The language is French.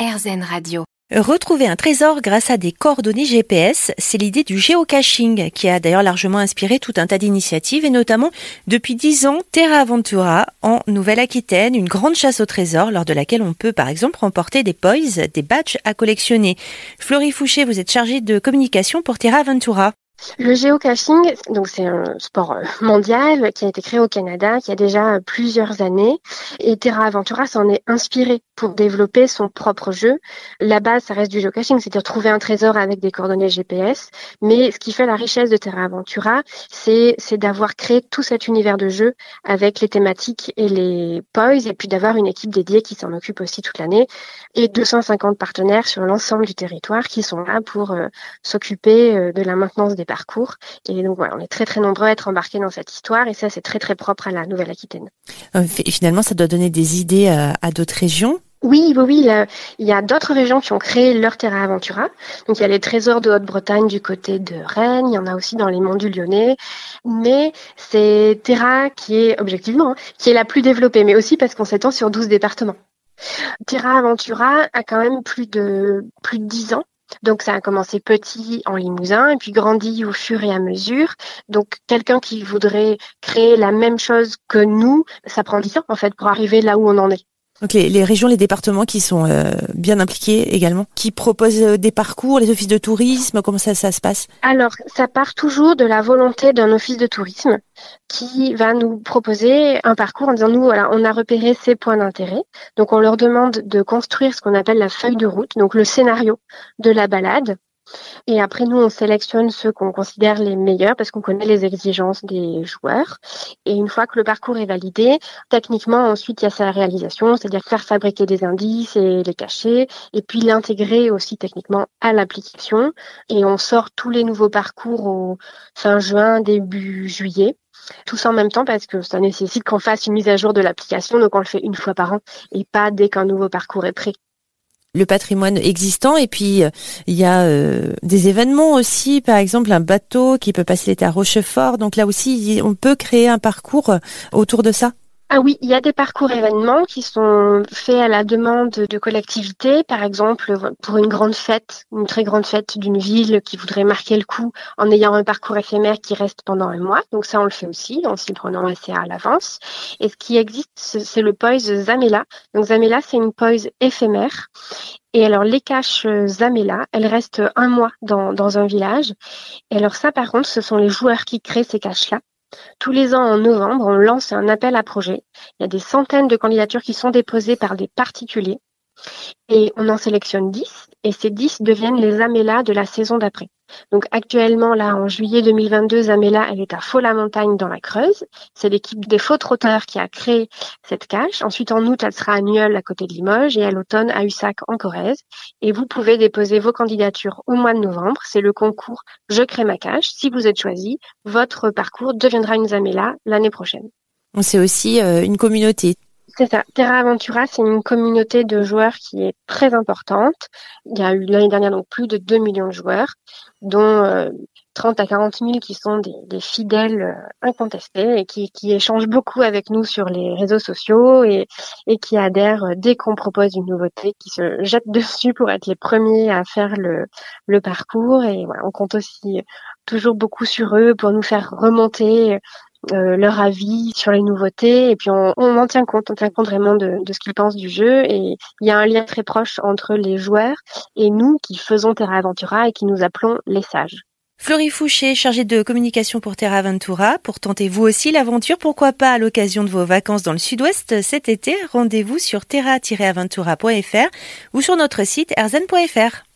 RZN Radio. Retrouver un trésor grâce à des coordonnées GPS, c'est l'idée du géocaching qui a d'ailleurs largement inspiré tout un tas d'initiatives et notamment depuis dix ans Terra Aventura en Nouvelle-Aquitaine, une grande chasse au trésor lors de laquelle on peut par exemple remporter des poys, des badges à collectionner. Florie Fouché, vous êtes chargée de communication pour Terra Aventura. Le géocaching, donc c'est un sport euh, mondial qui a été créé au Canada, qui a déjà plusieurs années, et Terra Aventura s'en est inspiré pour développer son propre jeu. La base, ça reste du géocaching, c'est-à-dire trouver un trésor avec des coordonnées GPS. Mais ce qui fait la richesse de Terra Aventura, c'est d'avoir créé tout cet univers de jeu avec les thématiques et les poys, et puis d'avoir une équipe dédiée qui s'en occupe aussi toute l'année, et 250 partenaires sur l'ensemble du territoire qui sont là pour euh, s'occuper euh, de la maintenance des parcours. Et donc voilà, on est très très nombreux à être embarqués dans cette histoire et ça c'est très très propre à la Nouvelle-Aquitaine. Euh, finalement, ça doit donner des idées à, à d'autres régions? Oui, oui, oui. il y a d'autres régions qui ont créé leur Terra Aventura. Donc il y a les trésors de Haute-Bretagne du côté de Rennes. Il y en a aussi dans les monts du Lyonnais. Mais c'est Terra qui est objectivement hein, qui est la plus développée, mais aussi parce qu'on s'étend sur 12 départements. Terra Aventura a quand même plus de plus de 10 ans. Donc ça a commencé petit en Limousin et puis grandi au fur et à mesure. Donc quelqu'un qui voudrait créer la même chose que nous, ça prend 10 ans en fait pour arriver là où on en est. Donc les, régions, les départements qui sont euh, bien impliqués également, qui proposent euh, des parcours, les offices de tourisme, comment ça, ça se passe? Alors ça part toujours de la volonté d'un office de tourisme qui va nous proposer un parcours en disant nous voilà on a repéré ces points d'intérêt, donc on leur demande de construire ce qu'on appelle la feuille de route, donc le scénario de la balade et après, nous, on sélectionne ceux qu'on considère les meilleurs parce qu'on connaît les exigences des joueurs. Et une fois que le parcours est validé, techniquement, ensuite, il y a sa réalisation, c'est-à-dire faire fabriquer des indices et les cacher, et puis l'intégrer aussi techniquement à l'application. Et on sort tous les nouveaux parcours au fin juin, début juillet tous en même temps parce que ça nécessite qu'on fasse une mise à jour de l'application, donc on le fait une fois par an et pas dès qu'un nouveau parcours est prêt le patrimoine existant et puis il y a euh, des événements aussi, par exemple un bateau qui peut passer l'été à Rochefort. Donc là aussi, on peut créer un parcours autour de ça. Ah oui, il y a des parcours événements qui sont faits à la demande de collectivités, par exemple pour une grande fête, une très grande fête d'une ville qui voudrait marquer le coup en ayant un parcours éphémère qui reste pendant un mois. Donc ça, on le fait aussi en s'y prenant assez à l'avance. Et ce qui existe, c'est le poise Zamela. Donc Zamela, c'est une poise éphémère. Et alors les caches Zamela, elles restent un mois dans, dans un village. Et alors ça, par contre, ce sont les joueurs qui créent ces caches-là. Tous les ans en novembre, on lance un appel à projet. Il y a des centaines de candidatures qui sont déposées par des particuliers et on en sélectionne 10 et ces 10 deviennent les Amélas de la saison d'après. Donc actuellement, là, en juillet 2022, Zamela, elle est à Faux-la-Montagne dans la Creuse. C'est l'équipe des faux trotteurs qui a créé cette cache. Ensuite, en août, elle sera à Nieul, à côté de Limoges, et à l'automne, à Ussac, en Corrèze. Et vous pouvez déposer vos candidatures au mois de novembre. C'est le concours Je crée ma cache. Si vous êtes choisi, votre parcours deviendra une Zamela l'année prochaine. C'est aussi euh, une communauté. C'est. Terra Aventura, c'est une communauté de joueurs qui est très importante. Il y a eu l'année dernière donc plus de 2 millions de joueurs, dont 30 euh, à 40 000 qui sont des, fidèles euh, incontestés et qui, échangent beaucoup avec nous sur les réseaux sociaux et, qui adhèrent euh, dès qu'on propose une nouveauté, qui se jettent dessus pour être les premiers à faire le, parcours. Et on compte aussi toujours beaucoup sur eux pour nous faire remonter euh, leur avis sur les nouveautés et puis on, on, en tient compte, on tient compte vraiment de, de ce qu'ils pensent du jeu et il y a un lien très proche entre les joueurs et nous qui faisons Terra Aventura et qui nous appelons les sages. Florie Fouché, chargée de communication pour Terra Aventura, pour tenter vous aussi l'aventure, pourquoi pas à l'occasion de vos vacances dans le sud-ouest cet été, rendez-vous sur terra-aventura.fr ou sur notre site erzen.fr.